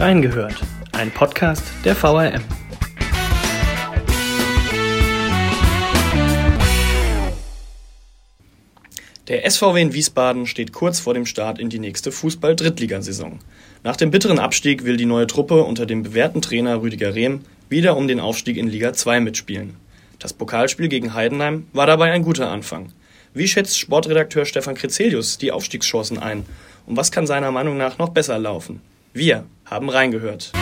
Reingehört, ein Podcast der VRM. Der SVW in Wiesbaden steht kurz vor dem Start in die nächste Fußball-Drittligasaison. Nach dem bitteren Abstieg will die neue Truppe unter dem bewährten Trainer Rüdiger Rehm wieder um den Aufstieg in Liga 2 mitspielen. Das Pokalspiel gegen Heidenheim war dabei ein guter Anfang. Wie schätzt Sportredakteur Stefan Krezelius die Aufstiegschancen ein? Und was kann seiner Meinung nach noch besser laufen? Wir haben reingehört.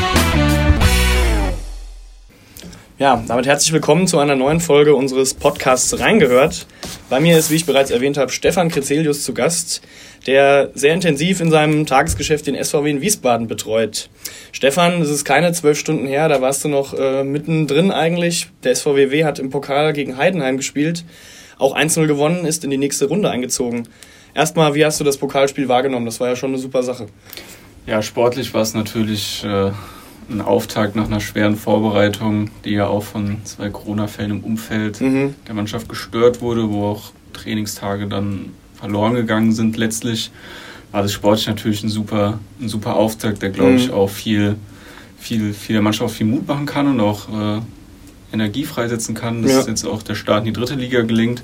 Ja, damit herzlich willkommen zu einer neuen Folge unseres Podcasts Reingehört. Bei mir ist, wie ich bereits erwähnt habe, Stefan Krezelius zu Gast, der sehr intensiv in seinem Tagesgeschäft den SVW in Wiesbaden betreut. Stefan, es ist keine zwölf Stunden her, da warst du noch äh, mittendrin eigentlich. Der SVWW hat im Pokal gegen Heidenheim gespielt, auch 1-0 gewonnen, ist in die nächste Runde eingezogen. Erstmal, wie hast du das Pokalspiel wahrgenommen? Das war ja schon eine super Sache. Ja, sportlich war es natürlich äh, ein Auftakt nach einer schweren Vorbereitung, die ja auch von zwei Corona-Fällen im Umfeld mhm. der Mannschaft gestört wurde, wo auch Trainingstage dann verloren gegangen sind letztlich. War das sportlich natürlich ein super, ein super Auftakt, der, glaube mhm. ich, auch viel, viel, viel der Mannschaft viel Mut machen kann und auch äh, Energie freisetzen kann, dass ja. jetzt auch der Start in die dritte Liga gelingt.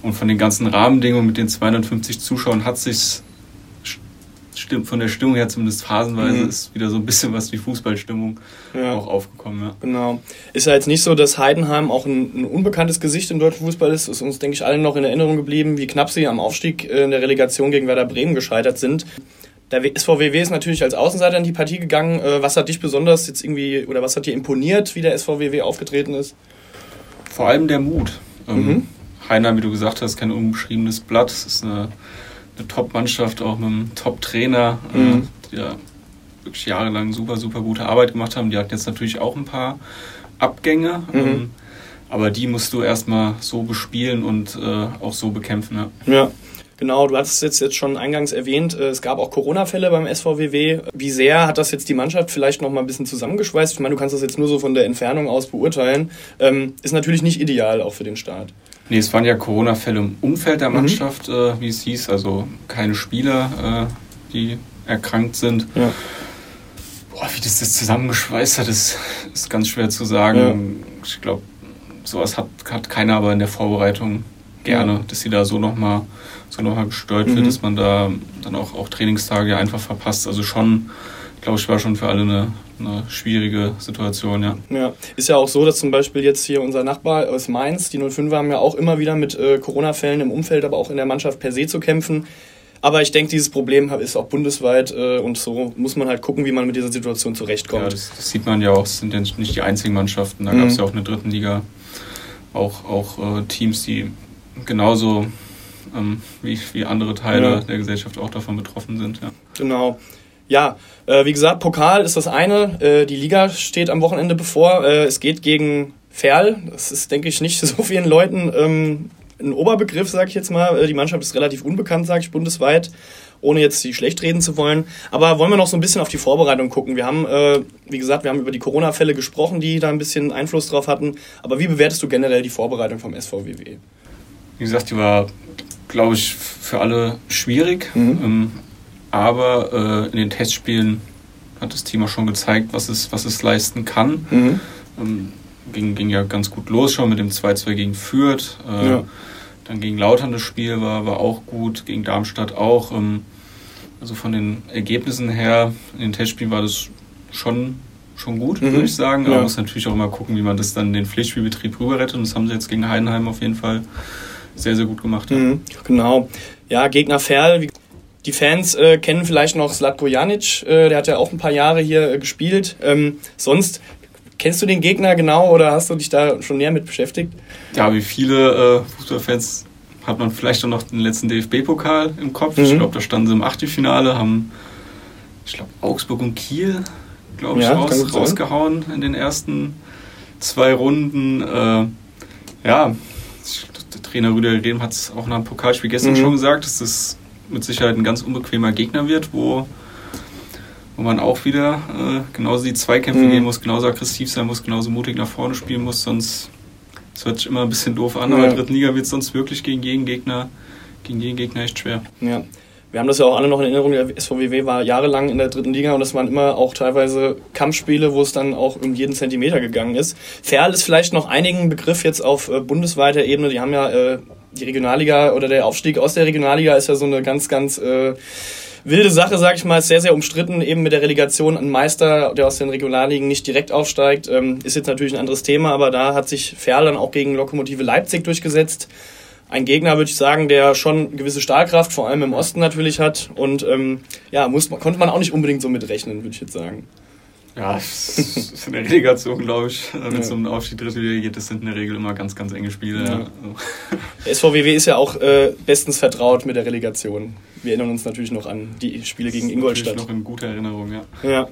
Und von den ganzen Rahmenbedingungen mit den 250 Zuschauern hat sich von der Stimmung her zumindest phasenweise mhm. ist wieder so ein bisschen was wie Fußballstimmung ja. auch aufgekommen. Ja. Genau. Ist ja jetzt nicht so, dass Heidenheim auch ein, ein unbekanntes Gesicht im deutschen Fußball ist. Ist uns, denke ich, allen noch in Erinnerung geblieben, wie knapp sie am Aufstieg in der Relegation gegen Werder Bremen gescheitert sind. Der SVWW ist natürlich als Außenseiter in die Partie gegangen. Äh, was hat dich besonders jetzt irgendwie, oder was hat dir imponiert, wie der SVWW aufgetreten ist? Vor allem der Mut. Ähm, mhm. Heiner, wie du gesagt hast, kein unbeschriebenes Blatt. Es ist eine eine Top-Mannschaft, auch mit einem Top-Trainer, äh, mhm. die ja wirklich jahrelang super, super gute Arbeit gemacht haben. Die hatten jetzt natürlich auch ein paar Abgänge, mhm. ähm, aber die musst du erstmal so bespielen und äh, auch so bekämpfen. Ja. ja. Genau, du hattest es jetzt schon eingangs erwähnt, äh, es gab auch Corona-Fälle beim SVWW. Wie sehr hat das jetzt die Mannschaft vielleicht noch mal ein bisschen zusammengeschweißt? Ich meine, du kannst das jetzt nur so von der Entfernung aus beurteilen. Ähm, ist natürlich nicht ideal auch für den Start. Nee, es waren ja Corona-Fälle im Umfeld der mhm. Mannschaft, mhm. äh, wie es hieß, also keine Spieler, äh, die erkrankt sind. Ja. Boah, wie das das zusammengeschweißt hat, ist, ist ganz schwer zu sagen. Ja. Ich glaube, sowas hat, hat keiner aber in der Vorbereitung gerne, ja. dass sie da so nochmal so noch gesteuert mhm. wird, dass man da dann auch, auch Trainingstage einfach verpasst. Also schon, glaube ich, war schon für alle eine, eine schwierige Situation, ja. Ja, ist ja auch so, dass zum Beispiel jetzt hier unser Nachbar aus Mainz, die 05 haben ja auch immer wieder mit äh, Corona-Fällen im Umfeld, aber auch in der Mannschaft per se zu kämpfen. Aber ich denke, dieses Problem ist auch bundesweit äh, und so muss man halt gucken, wie man mit dieser Situation zurechtkommt. Ja, das, das sieht man ja auch, es sind ja nicht die einzigen Mannschaften. Da mhm. gab es ja auch in der dritten Liga auch, auch äh, Teams, die genauso ähm, wie, wie andere Teile ja. der Gesellschaft auch davon betroffen sind. Ja. Genau. Ja, äh, wie gesagt, Pokal ist das eine. Äh, die Liga steht am Wochenende bevor. Äh, es geht gegen Ferl. Das ist, denke ich, nicht so vielen Leuten ähm, ein Oberbegriff, sage ich jetzt mal. Äh, die Mannschaft ist relativ unbekannt, sage ich, bundesweit, ohne jetzt sie schlecht reden zu wollen. Aber wollen wir noch so ein bisschen auf die Vorbereitung gucken? Wir haben, äh, wie gesagt, wir haben über die Corona-Fälle gesprochen, die da ein bisschen Einfluss drauf hatten. Aber wie bewertest du generell die Vorbereitung vom SVWW? Wie gesagt, die war, glaube ich, für alle schwierig. Mhm. Ähm, aber äh, in den Testspielen hat das Team auch schon gezeigt, was es, was es leisten kann. Mhm. Ähm, ging, ging ja ganz gut los schon mit dem 2-2 gegen Fürth. Äh, ja. Dann gegen Lautern das Spiel war, war auch gut, gegen Darmstadt auch. Ähm, also von den Ergebnissen her, in den Testspielen war das schon, schon gut, mhm. würde ich sagen. Aber man muss natürlich auch immer gucken, wie man das dann in den Pflichtspielbetrieb rüberrettet. Und das haben sie jetzt gegen Heidenheim auf jeden Fall sehr, sehr gut gemacht. Mhm, genau. Ja, Gegner Ferl, die Fans äh, kennen vielleicht noch Slatko Janic, äh, der hat ja auch ein paar Jahre hier äh, gespielt. Ähm, sonst kennst du den Gegner genau oder hast du dich da schon näher mit beschäftigt? Ja, wie viele äh, Fußballfans hat man vielleicht auch noch den letzten DFB-Pokal im Kopf. Mhm. Ich glaube, da standen sie im Achtelfinale, haben, ich glaube, Augsburg und Kiel, glaube ich, ja, raus, rausgehauen in den ersten zwei Runden. Äh, ja, der Trainer Rüdiger Rehm hat es auch nach dem Pokalspiel gestern mhm. schon gesagt, dass das mit Sicherheit ein ganz unbequemer Gegner wird, wo, wo man auch wieder äh, genauso die Zweikämpfe mhm. gehen muss, genauso aggressiv sein muss, genauso mutig nach vorne spielen muss, sonst es hört sich immer ein bisschen doof an, ja. aber in der dritten Liga wird es sonst wirklich gegen jeden Gegner, gegen jeden Gegner echt schwer. Ja. wir haben das ja auch alle noch in Erinnerung, der SVWW war jahrelang in der dritten Liga und das waren immer auch teilweise Kampfspiele, wo es dann auch um jeden Zentimeter gegangen ist. Ferl ist vielleicht noch einigen Begriff jetzt auf äh, bundesweiter Ebene. Die haben ja äh, die Regionalliga oder der Aufstieg aus der Regionalliga ist ja so eine ganz, ganz äh, wilde Sache, sag ich mal, ist sehr, sehr umstritten, eben mit der Relegation. Ein Meister, der aus den Regionalligen nicht direkt aufsteigt, ähm, ist jetzt natürlich ein anderes Thema, aber da hat sich Ferl dann auch gegen Lokomotive Leipzig durchgesetzt ein Gegner, würde ich sagen, der schon gewisse Stahlkraft, vor allem im Osten natürlich hat. Und ähm, ja, muss, konnte man auch nicht unbedingt so mitrechnen, würde ich jetzt sagen. Ja, das ist in der Relegation, glaube ich. Wenn es um den Aufstieg dritte Liga geht, das sind in der Regel immer ganz, ganz enge Spiele. Ja. Der SVWW ist ja auch äh, bestens vertraut mit der Relegation. Wir erinnern uns natürlich noch an die Spiele gegen Ingolstadt. noch in guter Erinnerung, ja. ja.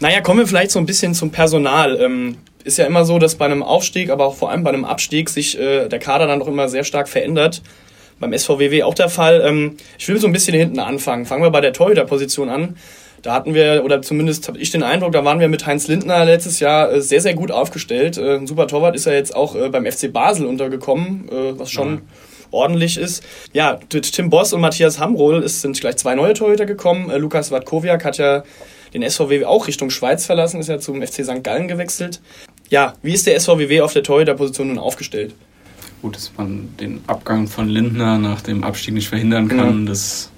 Naja, kommen wir vielleicht so ein bisschen zum Personal. Ähm, ist ja immer so, dass bei einem Aufstieg, aber auch vor allem bei einem Abstieg sich äh, der Kader dann doch immer sehr stark verändert. Beim SVWW auch der Fall. Ähm, ich will so ein bisschen hinten anfangen. Fangen wir bei der Torhüterposition an. Da hatten wir, oder zumindest habe ich den Eindruck, da waren wir mit Heinz Lindner letztes Jahr äh, sehr, sehr gut aufgestellt. Äh, ein super Torwart ist er jetzt auch äh, beim FC Basel untergekommen, was schon ja. ordentlich ist. Ja, Tim Boss und Matthias Hamrohl sind gleich zwei neue Torhüter gekommen. Lukas Watkowiak hat ja den SVW auch Richtung Schweiz verlassen, ist ja zum FC St. Gallen gewechselt. Ja, wie ist der SVWW auf der Torhüterposition nun aufgestellt? Gut, dass man den Abgang von Lindner nach dem Abstieg nicht verhindern kann, ja. das,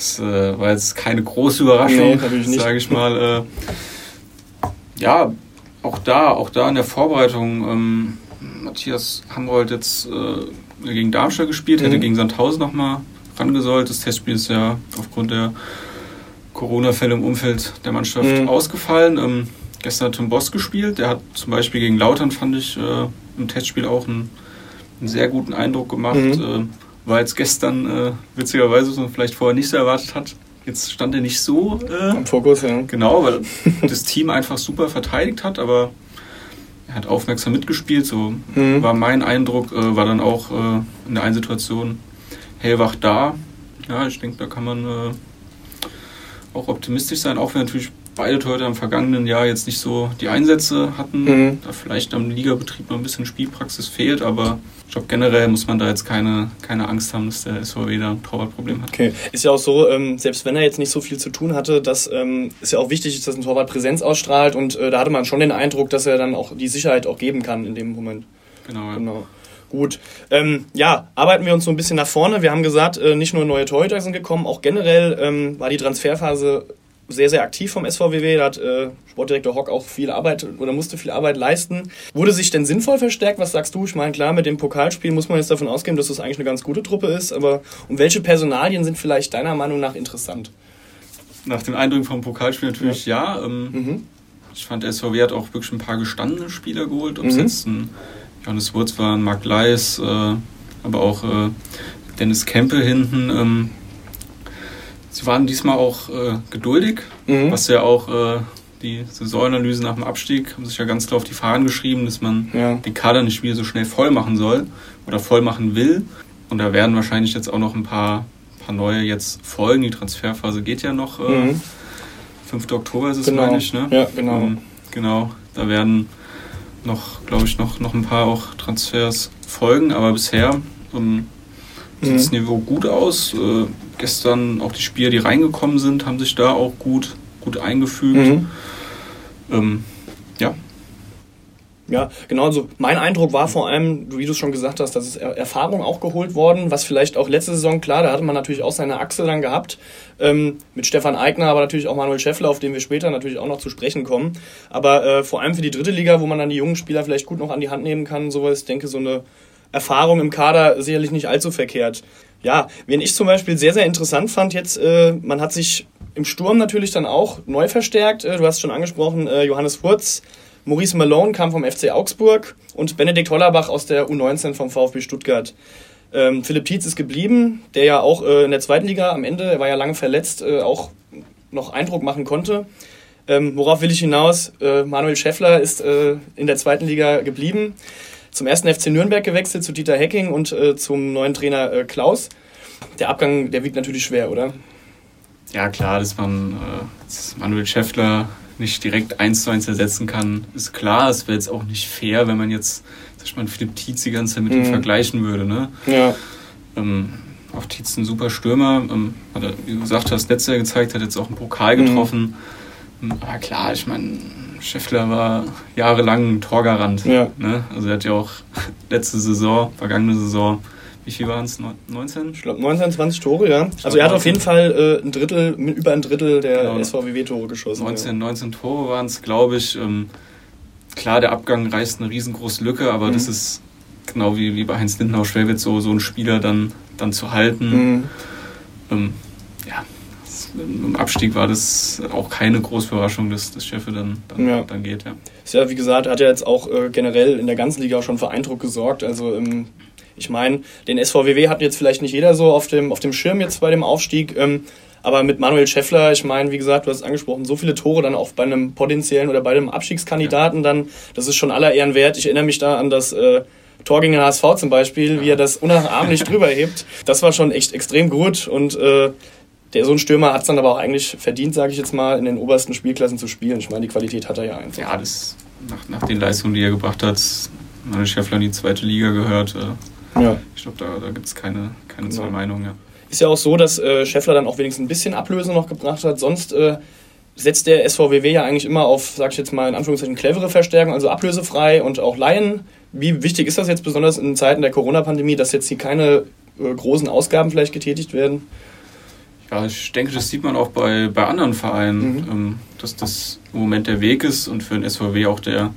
das äh, war jetzt keine große Überraschung, nee, sage ich mal. Äh, ja, auch da, auch da in der Vorbereitung, ähm, Matthias Hamrold jetzt äh, gegen Darmstadt gespielt, mhm. hätte gegen Sandhausen nochmal rangesollt. Das Testspiel ist ja aufgrund der Corona-Fälle im Umfeld der Mannschaft mhm. ausgefallen. Ähm, gestern hat Tim Boss gespielt. Der hat zum Beispiel gegen Lautern, fand ich, äh, im Testspiel auch einen, einen, sehr guten Eindruck gemacht. Mhm. Äh, war jetzt gestern äh, witzigerweise, was man vielleicht vorher nicht so erwartet hat. Jetzt stand er nicht so äh, im Fokus, ja. Genau, weil das Team einfach super verteidigt hat, aber er hat aufmerksam mitgespielt. So mhm. war mein Eindruck, äh, war dann auch äh, in der einen Situation hellwach da. Ja, ich denke, da kann man äh, auch optimistisch sein, auch wenn natürlich beide Torhüter im vergangenen Jahr jetzt nicht so die Einsätze hatten, mhm. da vielleicht am Ligabetrieb noch ein bisschen Spielpraxis fehlt, aber ich glaube generell muss man da jetzt keine, keine Angst haben, dass der SVW da ein Torwartproblem hat. Okay, ist ja auch so, ähm, selbst wenn er jetzt nicht so viel zu tun hatte, das ähm, ist ja auch wichtig, dass ein Torwart Präsenz ausstrahlt und äh, da hatte man schon den Eindruck, dass er dann auch die Sicherheit auch geben kann in dem Moment. Genau. Ja. genau. Gut. Ähm, ja, arbeiten wir uns so ein bisschen nach vorne. Wir haben gesagt, äh, nicht nur neue Torhüter sind gekommen, auch generell ähm, war die Transferphase sehr, sehr aktiv vom SVWW. Da hat äh, Sportdirektor Hock auch viel Arbeit oder musste viel Arbeit leisten. Wurde sich denn sinnvoll verstärkt? Was sagst du? Ich meine, klar, mit dem Pokalspiel muss man jetzt davon ausgehen, dass das eigentlich eine ganz gute Truppe ist. Aber um welche Personalien sind vielleicht deiner Meinung nach interessant? Nach den Eindrücken vom Pokalspiel natürlich ja. ja. Ähm, mhm. Ich fand, der SVW hat auch wirklich ein paar gestandene Spieler geholt. Ob es mhm. jetzt ein Johannes Wurz war, ein Marc Leis, äh, aber auch äh, Dennis Kempe hinten. Ähm, Sie waren diesmal auch äh, geduldig, mhm. was ja auch äh, die Saisonanalyse nach dem Abstieg haben sich ja ganz klar auf die Fahnen geschrieben, dass man ja. den Kader nicht wieder so schnell voll machen soll oder voll machen will. Und da werden wahrscheinlich jetzt auch noch ein paar, paar neue jetzt folgen. Die Transferphase geht ja noch. Äh, mhm. 5. Oktober ist es, genau. meine ich. Ne? Ja, genau. Ähm, genau. Da werden noch, glaube ich, noch, noch ein paar auch Transfers folgen, aber bisher ähm, sieht das mhm. Niveau gut aus. Äh, gestern auch die Spieler, die reingekommen sind, haben sich da auch gut, gut eingefügt. Mhm. Ähm, ja. Ja, genau. Also mein Eindruck war vor allem, wie du es schon gesagt hast, dass es Erfahrung auch geholt worden, was vielleicht auch letzte Saison, klar, da hatte man natürlich auch seine Achse dann gehabt, ähm, mit Stefan Eigner, aber natürlich auch Manuel Schäffler, auf den wir später natürlich auch noch zu sprechen kommen. Aber äh, vor allem für die dritte Liga, wo man dann die jungen Spieler vielleicht gut noch an die Hand nehmen kann, sowas, ich denke, so eine Erfahrung im Kader sicherlich nicht allzu verkehrt. Ja, wen ich zum Beispiel sehr, sehr interessant fand jetzt, äh, man hat sich im Sturm natürlich dann auch neu verstärkt. Äh, du hast schon angesprochen, äh, Johannes Furz, Maurice Malone kam vom FC Augsburg und Benedikt Hollerbach aus der U19 vom VfB Stuttgart. Ähm, Philipp Tietz ist geblieben, der ja auch äh, in der zweiten Liga am Ende, er war ja lange verletzt, äh, auch noch Eindruck machen konnte. Ähm, worauf will ich hinaus? Äh, Manuel Schäffler ist in der zweiten Liga geblieben zum ersten FC Nürnberg gewechselt zu Dieter Hecking und äh, zum neuen Trainer äh, Klaus. Der Abgang, der wiegt natürlich schwer, oder? Ja, klar, dass man äh, dass Manuel Schäffler nicht direkt eins zu eins ersetzen kann, ist klar. Es wäre jetzt auch nicht fair, wenn man jetzt, sag ich mal, Philipp Tietz die ganze Zeit mit mhm. ihm vergleichen würde. Ne? Ja. Ähm, auch Tietz ein super Stürmer. Ähm, hat er, wie du gesagt hast, letztes Jahr gezeigt, hat jetzt auch einen Pokal getroffen. Mhm. Aber klar, ich meine, Scheffler war jahrelang ein Torgarant. Ja. Ne? Also er hat ja auch letzte Saison, vergangene Saison, wie viel waren es? 19? Ich glaube 19, 20 Tore, ja. Also er hat auf jeden Fall äh, ein Drittel, über ein Drittel der genau. SVWW-Tore geschossen. 19, ja. 19 Tore waren es, glaube ich. Ähm, klar, der Abgang reißt eine riesengroße Lücke, aber mhm. das ist genau wie, wie bei Heinz Lindenau Schwelwitz so, so einen Spieler dann, dann zu halten. Mhm. Ähm, ja, im Abstieg war das auch keine große Überraschung, dass das Scheffe dann, dann, ja. dann geht. Ja. Ist ja, wie gesagt, hat ja jetzt auch äh, generell in der ganzen Liga auch schon für Eindruck gesorgt. Also ähm, ich meine, den SVWW hat jetzt vielleicht nicht jeder so auf dem, auf dem Schirm jetzt bei dem Aufstieg. Ähm, aber mit Manuel Scheffler, ich meine, wie gesagt, du hast es angesprochen, so viele Tore dann auch bei einem potenziellen oder bei einem Abstiegskandidaten dann, das ist schon aller Ehren wert. Ich erinnere mich da an das äh, Tor gegen den HSV zum Beispiel, wie er das unnachahmlich drüber hebt. Das war schon echt extrem gut und äh, der so ein Stürmer hat es dann aber auch eigentlich verdient, sage ich jetzt mal, in den obersten Spielklassen zu spielen. Ich meine, die Qualität hat er ja einfach. Ja, das nach, nach den Leistungen, die er gebracht hat, Manuel Scheffler in die zweite Liga gehört. Äh, ja. Ich glaube, da, da gibt es keine, keine zwei ja. Meinungen. Ja. Ist ja auch so, dass äh, Scheffler dann auch wenigstens ein bisschen Ablöse noch gebracht hat. Sonst äh, setzt der SVWW ja eigentlich immer auf, sag ich jetzt mal in Anführungszeichen, clevere Verstärkung, also ablösefrei und auch Laien. Wie wichtig ist das jetzt besonders in Zeiten der Corona-Pandemie, dass jetzt hier keine äh, großen Ausgaben vielleicht getätigt werden? Ja, ich denke, das sieht man auch bei, bei anderen Vereinen, mhm. ähm, dass das im Moment der Weg ist und für den SVW auch der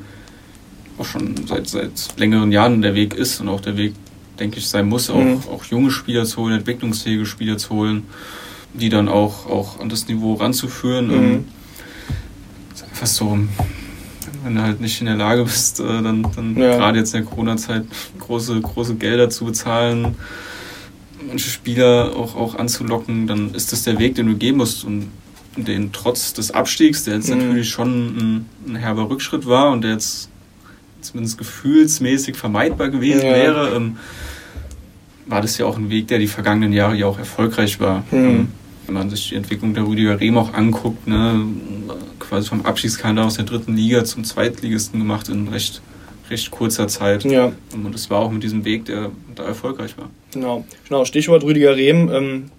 auch schon seit, seit längeren Jahren der Weg ist und auch der Weg denke ich, sein muss, auch, mhm. auch junge Spieler zu holen, entwicklungsfähige Spieler zu holen, die dann auch, auch an das Niveau ranzuführen. Mhm. Ähm, ist einfach so, wenn du halt nicht in der Lage bist, äh, dann, dann ja. gerade jetzt in der Corona-Zeit große, große Gelder zu bezahlen, Spieler auch, auch anzulocken, dann ist das der Weg, den du gehen musst. Und den trotz des Abstiegs, der jetzt mhm. natürlich schon ein, ein herber Rückschritt war und der jetzt zumindest gefühlsmäßig vermeidbar gewesen ja. wäre, ähm, war das ja auch ein Weg, der die vergangenen Jahre ja auch erfolgreich war. Mhm. Ähm, wenn man sich die Entwicklung der Rüdiger Rehm auch anguckt, ne, quasi vom Abschiedskader aus der dritten Liga zum Zweitligisten gemacht in recht, recht kurzer Zeit. Ja. Und das war auch mit diesem Weg, der da erfolgreich war. Genau, genau. Stichwort Rüdiger Rehm. Ähm,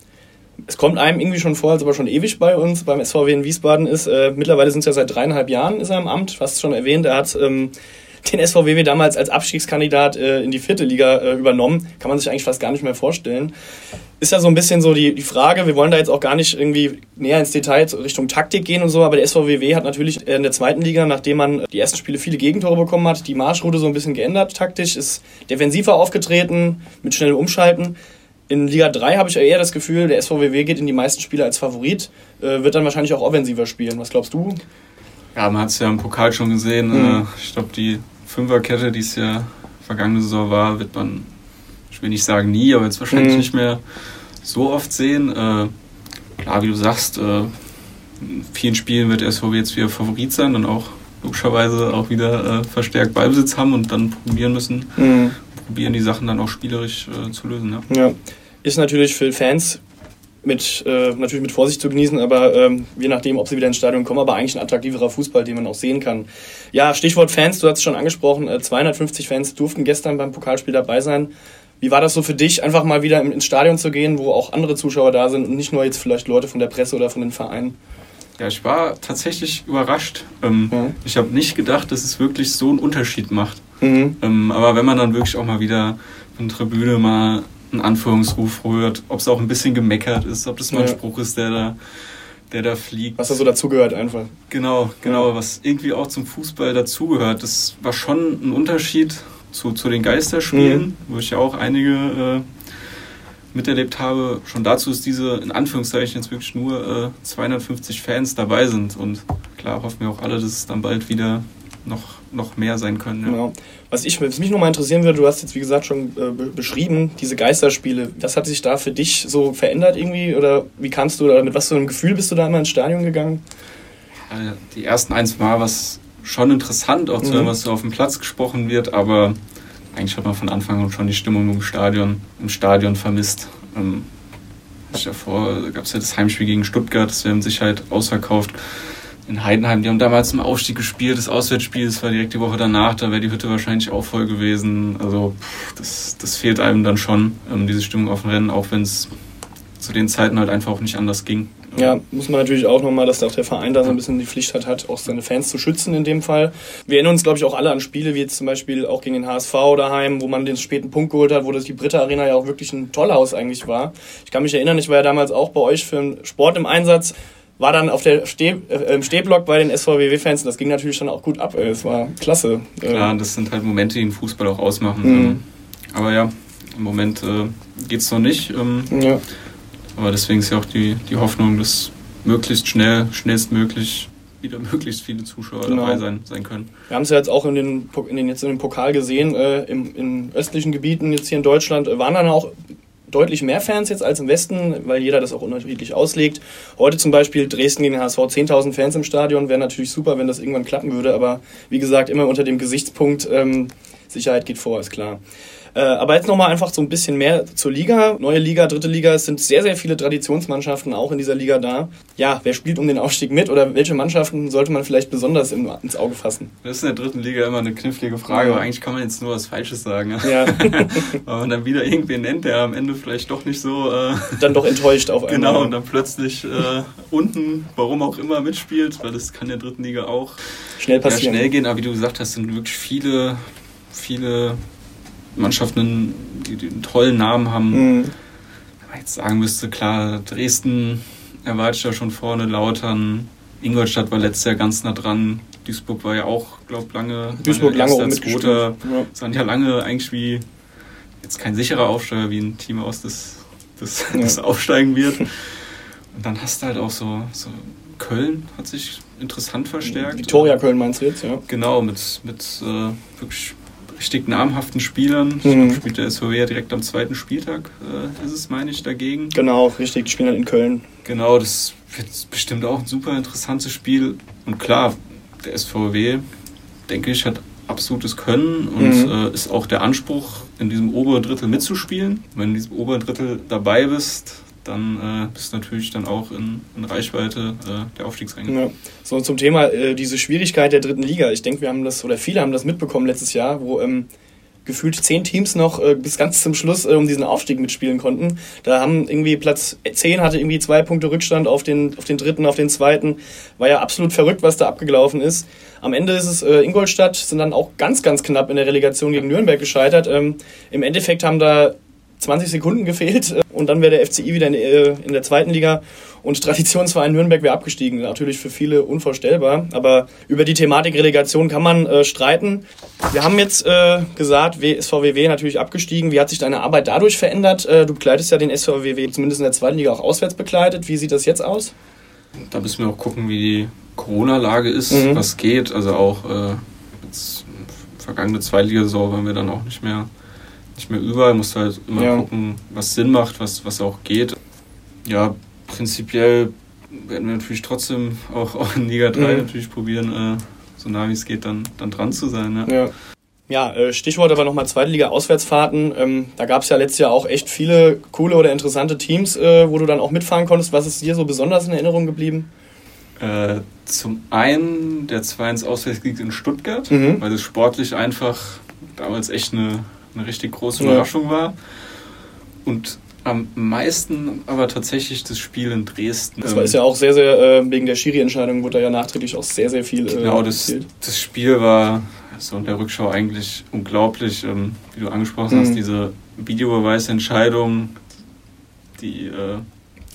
es kommt einem irgendwie schon vor, als ob er schon ewig bei uns beim SVW in Wiesbaden ist. Äh, mittlerweile sind es ja seit dreieinhalb Jahren ist er im Amt, fast schon erwähnt. Er hat ähm, den SVW damals als Abstiegskandidat äh, in die vierte Liga äh, übernommen. Kann man sich eigentlich fast gar nicht mehr vorstellen. Ist ja so ein bisschen so die, die Frage, wir wollen da jetzt auch gar nicht irgendwie näher ins Detail Richtung Taktik gehen und so, aber der SVWW hat natürlich in der zweiten Liga, nachdem man die ersten Spiele viele Gegentore bekommen hat, die Marschroute so ein bisschen geändert taktisch, ist defensiver aufgetreten, mit schnellem Umschalten. In Liga 3 habe ich eher das Gefühl, der SVWW geht in die meisten Spiele als Favorit, äh, wird dann wahrscheinlich auch offensiver spielen. Was glaubst du? Ja, man hat es ja im Pokal schon gesehen. Mhm. Ich glaube, die Fünferkette, die es ja vergangene Saison war, wird man, ich will nicht sagen nie, aber jetzt wahrscheinlich mhm. nicht mehr so oft sehen. Äh, klar, wie du sagst, äh, in vielen Spielen wird der SVW jetzt wieder Favorit sein und auch logischerweise auch wieder äh, verstärkt Ballbesitz haben und dann probieren müssen, mhm. probieren die Sachen dann auch spielerisch äh, zu lösen. Ja. ja. Ist natürlich für Fans mit, äh, natürlich mit Vorsicht zu genießen, aber ähm, je nachdem, ob sie wieder ins Stadion kommen, aber eigentlich ein attraktiverer Fußball, den man auch sehen kann. Ja, Stichwort Fans, du hast es schon angesprochen, äh, 250 Fans durften gestern beim Pokalspiel dabei sein. Wie war das so für dich, einfach mal wieder ins Stadion zu gehen, wo auch andere Zuschauer da sind und nicht nur jetzt vielleicht Leute von der Presse oder von den Vereinen? Ja, ich war tatsächlich überrascht. Ähm, mhm. Ich habe nicht gedacht, dass es wirklich so einen Unterschied macht. Mhm. Ähm, aber wenn man dann wirklich auch mal wieder von der Tribüne mal einen Anführungsruf hört, ob es auch ein bisschen gemeckert ist, ob das mal ein Spruch ist, der da, der da fliegt. Was da so dazugehört einfach. Genau, genau, ja. was irgendwie auch zum Fußball dazugehört. Das war schon ein Unterschied zu, zu den Geisterspielen, mhm. wo ich ja auch einige äh, miterlebt habe. Schon dazu ist diese, in Anführungszeichen, jetzt wirklich nur äh, 250 Fans dabei sind. Und klar hoffen wir auch alle, dass es dann bald wieder noch, noch mehr sein können. Ja. Genau. Was, ich, was mich nochmal interessieren würde, du hast jetzt wie gesagt schon äh, beschrieben, diese Geisterspiele. Was hat sich da für dich so verändert irgendwie? Oder wie kannst du, oder mit was für einem Gefühl bist du da immer ins Stadion gegangen? Ja, die ersten ein, zwei Mal war es schon interessant, auch zu hören, mhm. was so auf dem Platz gesprochen wird, aber eigentlich hat man von Anfang an schon die Stimmung im Stadion, im Stadion vermisst. Ähm, davor gab es ja das Heimspiel gegen Stuttgart, das wäre mit Sicherheit ausverkauft in Heidenheim, die haben damals im Aufstieg gespielt, das Auswärtsspiel, das war direkt die Woche danach, da wäre die Hütte wahrscheinlich auch voll gewesen. Also pff, das, das fehlt einem dann schon, ähm, diese Stimmung auf dem Rennen, auch wenn es zu den Zeiten halt einfach auch nicht anders ging. Ja, muss man natürlich auch nochmal, dass auch der Verein da so ein bisschen die Pflicht hat, hat, auch seine Fans zu schützen in dem Fall. Wir erinnern uns, glaube ich, auch alle an Spiele, wie jetzt zum Beispiel auch gegen den HSV daheim, wo man den späten Punkt geholt hat, wo das die Britta Arena ja auch wirklich ein Tollhaus eigentlich war. Ich kann mich erinnern, ich war ja damals auch bei euch für Sport im Einsatz war dann auf der Steh, äh, im Stehblock bei den SVWW-Fans und das ging natürlich dann auch gut ab. Es war klasse. Klar, das sind halt Momente, die den Fußball auch ausmachen. Mhm. Aber ja, im Moment äh, geht es noch nicht. Ähm, ja. Aber deswegen ist ja auch die, die Hoffnung, dass möglichst schnell, schnellstmöglich wieder möglichst viele Zuschauer genau. dabei sein, sein können. Wir haben es ja jetzt auch in den, in den, jetzt in den Pokal gesehen, äh, im, in östlichen Gebieten jetzt hier in Deutschland äh, waren dann auch deutlich mehr Fans jetzt als im Westen, weil jeder das auch unterschiedlich auslegt. Heute zum Beispiel Dresden gegen den HSV, 10.000 Fans im Stadion, wäre natürlich super, wenn das irgendwann klappen würde, aber wie gesagt, immer unter dem Gesichtspunkt, ähm, Sicherheit geht vor, ist klar. Äh, aber jetzt nochmal einfach so ein bisschen mehr zur Liga. Neue Liga, dritte Liga, es sind sehr, sehr viele Traditionsmannschaften auch in dieser Liga da. Ja, wer spielt um den Aufstieg mit oder welche Mannschaften sollte man vielleicht besonders ins Auge fassen? Das ist in der dritten Liga immer eine knifflige Frage, aber eigentlich kann man jetzt nur was Falsches sagen. Ja. Weil man dann wieder irgendwen nennt, der am Ende vielleicht doch nicht so. Äh, dann doch enttäuscht auf einmal. Genau, und dann plötzlich äh, unten, warum auch immer, mitspielt, weil das kann in der dritten Liga auch schnell passieren. Ja, schnell gehen, aber wie du gesagt hast, sind wirklich viele, viele Mannschaften, die, die einen tollen Namen haben. Mhm. Wenn man jetzt sagen müsste, klar, Dresden erwartet ja schon vorne, Lautern, Ingolstadt war letztes Jahr ganz nah dran. Duisburg war ja auch, glaube lange, Duisburg lange, lange Zweiter. Ja. Es waren ja lange eigentlich wie jetzt kein sicherer Aufsteiger, wie ein Team aus, das, das, ja. das aufsteigen wird. Und dann hast du halt auch so, so Köln hat sich interessant verstärkt. Victoria Köln meinst du jetzt, ja? Genau, mit, mit äh, wirklich richtig namhaften Spielern. Mhm. Ich spielt der SVW ja direkt am zweiten Spieltag, äh, ist es, meine ich, dagegen. Genau, richtig, die spielen dann in Köln. Genau, das wird bestimmt auch ein super interessantes Spiel. Und klar, der SVW, denke ich, hat absolutes Können und mhm. äh, ist auch der Anspruch, in diesem oberen Drittel mitzuspielen. Wenn du in diesem oberen Drittel dabei bist, dann äh, bist du natürlich dann auch in, in Reichweite äh, der Aufstiegsränge. Ja. So zum Thema äh, diese Schwierigkeit der dritten Liga. Ich denke, wir haben das, oder viele haben das mitbekommen letztes Jahr, wo ähm, gefühlt zehn Teams noch äh, bis ganz zum Schluss äh, um diesen Aufstieg mitspielen konnten. Da haben irgendwie Platz zehn hatte irgendwie zwei Punkte Rückstand auf den, auf den dritten, auf den zweiten. War ja absolut verrückt, was da abgelaufen ist. Am Ende ist es äh, Ingolstadt, sind dann auch ganz, ganz knapp in der Relegation gegen Nürnberg gescheitert. Ähm, Im Endeffekt haben da 20 Sekunden gefehlt äh, und dann wäre der FCI wieder in, äh, in, der zweiten Liga und Traditionsverein Nürnberg wäre abgestiegen. Natürlich für viele unvorstellbar, aber über die Thematik Relegation kann man äh, streiten. Wir haben jetzt äh, gesagt, SVWW natürlich abgestiegen. Wie hat sich deine Arbeit dadurch verändert? Äh, du begleitest ja den SVWW zumindest in der zweiten Liga auch auswärts begleitet. Wie sieht das jetzt aus? Da müssen wir auch gucken, wie die Corona-Lage ist, mhm. was geht. Also auch äh, jetzt vergangene Zweitligasaison waren wir dann auch nicht mehr nicht mehr über. Musst halt immer ja. gucken, was Sinn macht, was, was auch geht. Ja, prinzipiell werden wir natürlich trotzdem auch, auch in Liga 3 mhm. natürlich probieren, äh, so nah wie es geht, dann, dann dran zu sein. Ja. ja. Ja, äh, Stichwort aber nochmal Zweitliga-Auswärtsfahrten. Ähm, da gab es ja letztes Jahr auch echt viele coole oder interessante Teams, äh, wo du dann auch mitfahren konntest. Was ist dir so besonders in Erinnerung geblieben? Äh, zum einen der 2-1 Auswärtskrieg in Stuttgart, mhm. weil es sportlich einfach damals echt eine, eine richtig große Überraschung ja. war. Und am meisten aber tatsächlich das Spiel in Dresden. Das war ist ja auch sehr, sehr, äh, wegen der Schiri-Entscheidung wurde da ja nachträglich auch sehr, sehr viel. Äh, genau, das, das Spiel war so in der Rückschau eigentlich unglaublich, ähm, wie du angesprochen mhm. hast, diese Videobeweisentscheidung, die. Äh,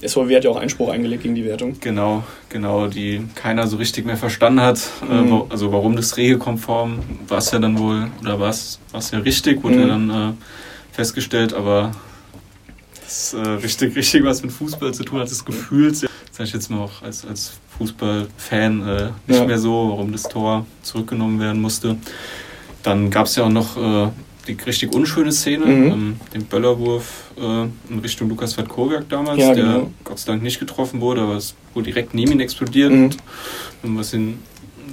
SVW hat ja auch Einspruch eingelegt gegen die Wertung. Genau, genau, die keiner so richtig mehr verstanden hat. Äh, mhm. Also warum das regelkonform war es ja dann wohl, oder war es ja richtig, wurde mhm. ja dann äh, festgestellt, aber das äh, richtig, richtig was mit Fußball zu tun hat, das Gefühl, das sage ich jetzt mal auch als, als Fußballfan äh, nicht ja. mehr so, warum das Tor zurückgenommen werden musste. Dann gab es ja auch noch äh, die richtig unschöne Szene, mhm. ähm, den Böllerwurf äh, in Richtung Lukas Vertkowiak damals, ja, genau. der Gott sei Dank nicht getroffen wurde, aber es wohl direkt neben ihn explodiert mhm. und was ihn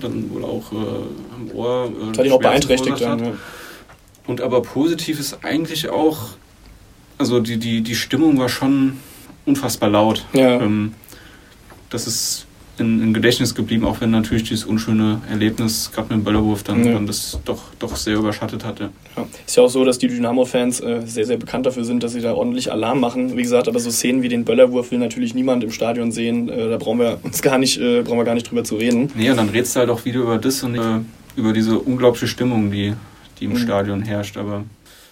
dann wohl auch äh, am Ohr äh, das hat ihn auch beeinträchtigt dann, ja. Und aber positiv ist eigentlich auch, also die, die, die Stimmung war schon unfassbar laut. Ja. Ähm, das ist in, in, Gedächtnis geblieben, auch wenn natürlich dieses unschöne Erlebnis, gerade mit dem Böllerwurf, dann, ja. dann das doch, doch sehr überschattet hat. Ja. Ist ja auch so, dass die Dynamo-Fans äh, sehr, sehr bekannt dafür sind, dass sie da ordentlich Alarm machen. Wie gesagt, aber so Szenen wie den Böllerwurf will natürlich niemand im Stadion sehen. Äh, da brauchen wir uns gar nicht, äh, brauchen wir gar nicht drüber zu reden. Nee, und dann redest du halt auch wieder über das und äh, über diese unglaubliche Stimmung, die, die im mhm. Stadion herrscht. Aber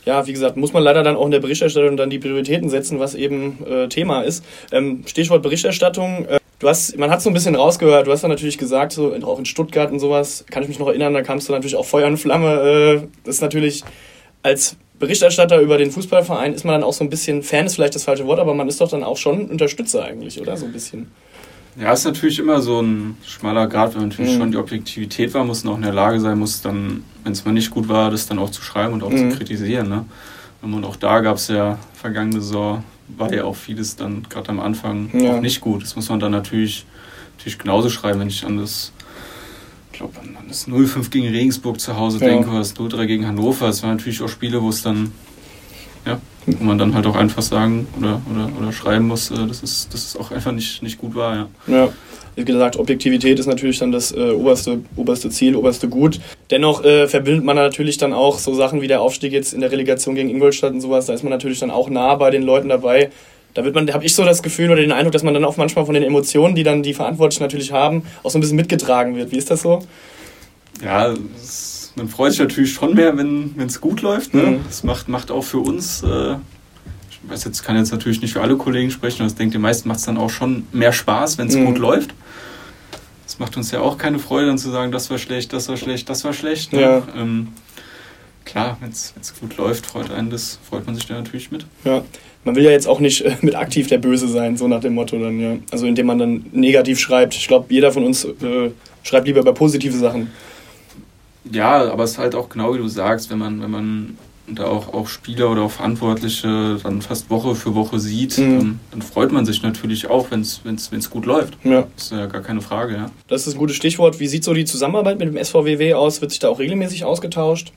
ja, wie gesagt, muss man leider dann auch in der Berichterstattung dann die Prioritäten setzen, was eben äh, Thema ist. Ähm, Stichwort Berichterstattung. Äh, Du hast, man hat so ein bisschen rausgehört, du hast ja natürlich gesagt, so auch in Stuttgart und sowas, kann ich mich noch erinnern, da kamst du natürlich auch Feuer und Flamme. Äh, das ist natürlich als Berichterstatter über den Fußballverein ist man dann auch so ein bisschen, Fan ist vielleicht das falsche Wort, aber man ist doch dann auch schon Unterstützer eigentlich, oder? So ein bisschen. Ja, ist natürlich immer so ein schmaler Grad, wenn man natürlich mhm. schon die Objektivität war, muss auch in der Lage sein, muss dann, wenn es mal nicht gut war, das dann auch zu schreiben und auch mhm. zu kritisieren. Ne? Und auch da gab es ja vergangene Saison war ja auch vieles dann gerade am Anfang ja. auch nicht gut. Das muss man dann natürlich, natürlich genauso schreiben, wenn ich an das, ich glaube, an das 0-5 gegen Regensburg zu Hause ja. denke oder das 0-3 gegen Hannover. Das waren natürlich auch Spiele, wo es dann, ja, wo man dann halt auch einfach sagen oder, oder, oder schreiben muss, äh, dass es, dass es auch einfach nicht, nicht gut war. Ja. ja wie gesagt, Objektivität ist natürlich dann das äh, oberste, oberste Ziel, oberste Gut. Dennoch äh, verbindet man natürlich dann auch so Sachen wie der Aufstieg jetzt in der Relegation gegen Ingolstadt und sowas. Da ist man natürlich dann auch nah bei den Leuten dabei. Da wird man, habe ich so das Gefühl oder den Eindruck, dass man dann auch manchmal von den Emotionen, die dann die Verantwortlichen natürlich haben, auch so ein bisschen mitgetragen wird. Wie ist das so? Ja, es, man freut sich natürlich schon mehr, wenn es gut läuft. Ne? Mhm. Das macht, macht auch für uns äh, ich weiß jetzt, kann jetzt natürlich nicht für alle Kollegen sprechen, aber ich denke, den meisten macht es dann auch schon mehr Spaß, wenn es mhm. gut läuft. Es macht uns ja auch keine Freude, dann zu sagen, das war schlecht, das war schlecht, das war schlecht. Ne? Ja. Ähm, klar, wenn es gut läuft, freut einen das, freut man sich da natürlich mit. Ja, man will ja jetzt auch nicht äh, mit aktiv der Böse sein, so nach dem Motto dann, ja. Also indem man dann negativ schreibt. Ich glaube, jeder von uns äh, schreibt lieber über positive Sachen. Ja, aber es ist halt auch genau wie du sagst, wenn man, wenn man da auch, auch Spieler oder auch Verantwortliche dann fast Woche für Woche sieht, mhm. dann, dann, freut man sich natürlich auch, wenn es gut läuft. Ja. Das ist ja gar keine Frage, ja. Das ist ein gutes Stichwort. Wie sieht so die Zusammenarbeit mit dem SVWW aus? Wird sich da auch regelmäßig ausgetauscht?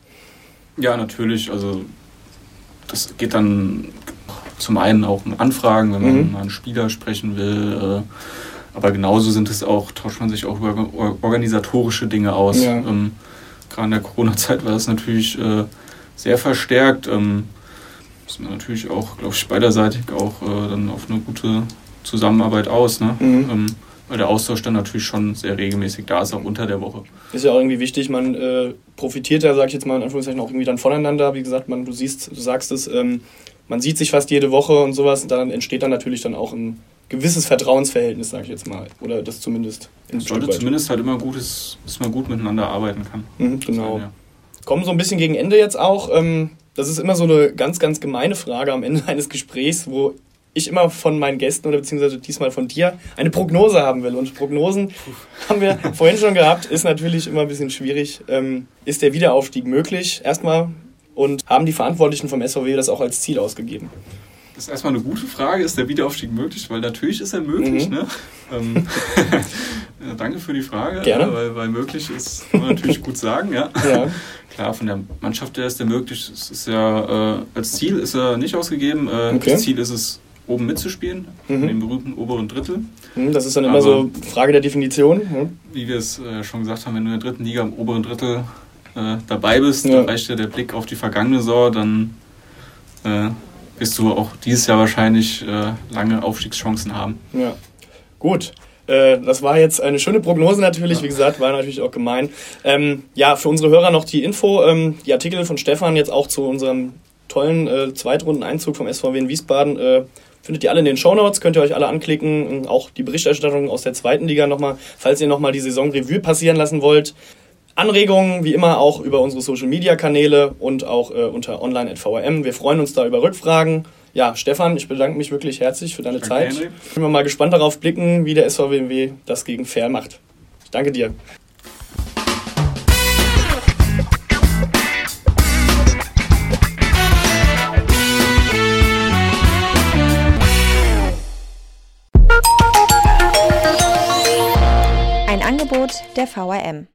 Ja, natürlich. Also das geht dann zum einen auch um Anfragen, wenn man mhm. mal einen Spieler sprechen will. Äh, aber genauso sind es auch, tauscht man sich auch über organisatorische Dinge aus. Ja. Ähm, gerade in der Corona-Zeit war das natürlich äh, sehr verstärkt. Ähm, ist man natürlich auch, glaube ich, beiderseitig auch äh, dann auf eine gute Zusammenarbeit aus. Ne? Mhm. Ähm, weil der Austausch dann natürlich schon sehr regelmäßig da ist, auch unter der Woche. Ist ja auch irgendwie wichtig, man äh, profitiert ja, sag ich jetzt mal in Anführungszeichen, auch irgendwie dann voneinander. Wie gesagt, man, du siehst, du sagst es, ähm, man sieht sich fast jede Woche und sowas, und dann entsteht dann natürlich dann auch ein gewisses Vertrauensverhältnis, sag ich jetzt mal. Oder das zumindest. Es sollte zumindest halt immer gut ist, dass man gut miteinander arbeiten kann. Mhm, genau. Sein, ja kommen so ein bisschen gegen Ende jetzt auch. Ähm, das ist immer so eine ganz, ganz gemeine Frage am Ende eines Gesprächs, wo ich immer von meinen Gästen oder beziehungsweise diesmal von dir eine Prognose haben will. Und Prognosen haben wir vorhin schon gehabt, ist natürlich immer ein bisschen schwierig. Ähm, ist der Wiederaufstieg möglich? Erstmal. Und haben die Verantwortlichen vom SVW das auch als Ziel ausgegeben? Das ist erstmal eine gute Frage. Ist der Wiederaufstieg möglich? Weil natürlich ist er möglich. Mhm. Ne? Ähm, danke für die Frage. Gerne. Weil, weil möglich ist, kann man natürlich gut sagen. Ja. ja klar, von der Mannschaft her ist der möglich. Es ist ja, äh, als Ziel ist er nicht ausgegeben. Äh, okay. Das Ziel ist es, oben mitzuspielen, mhm. in dem berühmten oberen Drittel. Mhm, das ist dann immer Aber so Frage der Definition. Mhm. Wie wir es äh, schon gesagt haben, wenn du in der dritten Liga im oberen Drittel äh, dabei bist, ja. dann reicht dir der Blick auf die vergangene Saison, dann äh, wirst du auch dieses Jahr wahrscheinlich äh, lange Aufstiegschancen haben. Ja, gut. Äh, das war jetzt eine schöne Prognose natürlich, wie gesagt, war natürlich auch gemein. Ähm, ja, für unsere Hörer noch die Info, ähm, die Artikel von Stefan jetzt auch zu unserem tollen äh, Zweitrunden-Einzug vom SVW in Wiesbaden äh, findet ihr alle in den Shownotes, könnt ihr euch alle anklicken. Auch die Berichterstattung aus der zweiten Liga nochmal, falls ihr nochmal die Saison Revue passieren lassen wollt. Anregungen wie immer auch über unsere Social Media Kanäle und auch äh, unter online.vrm. Wir freuen uns da über Rückfragen ja, Stefan, ich bedanke mich wirklich herzlich für deine Danke, Zeit. Henry. Ich bin mal gespannt darauf blicken, wie der SVWMW das gegen Fair macht. Ich danke dir. Ein Angebot der VRM.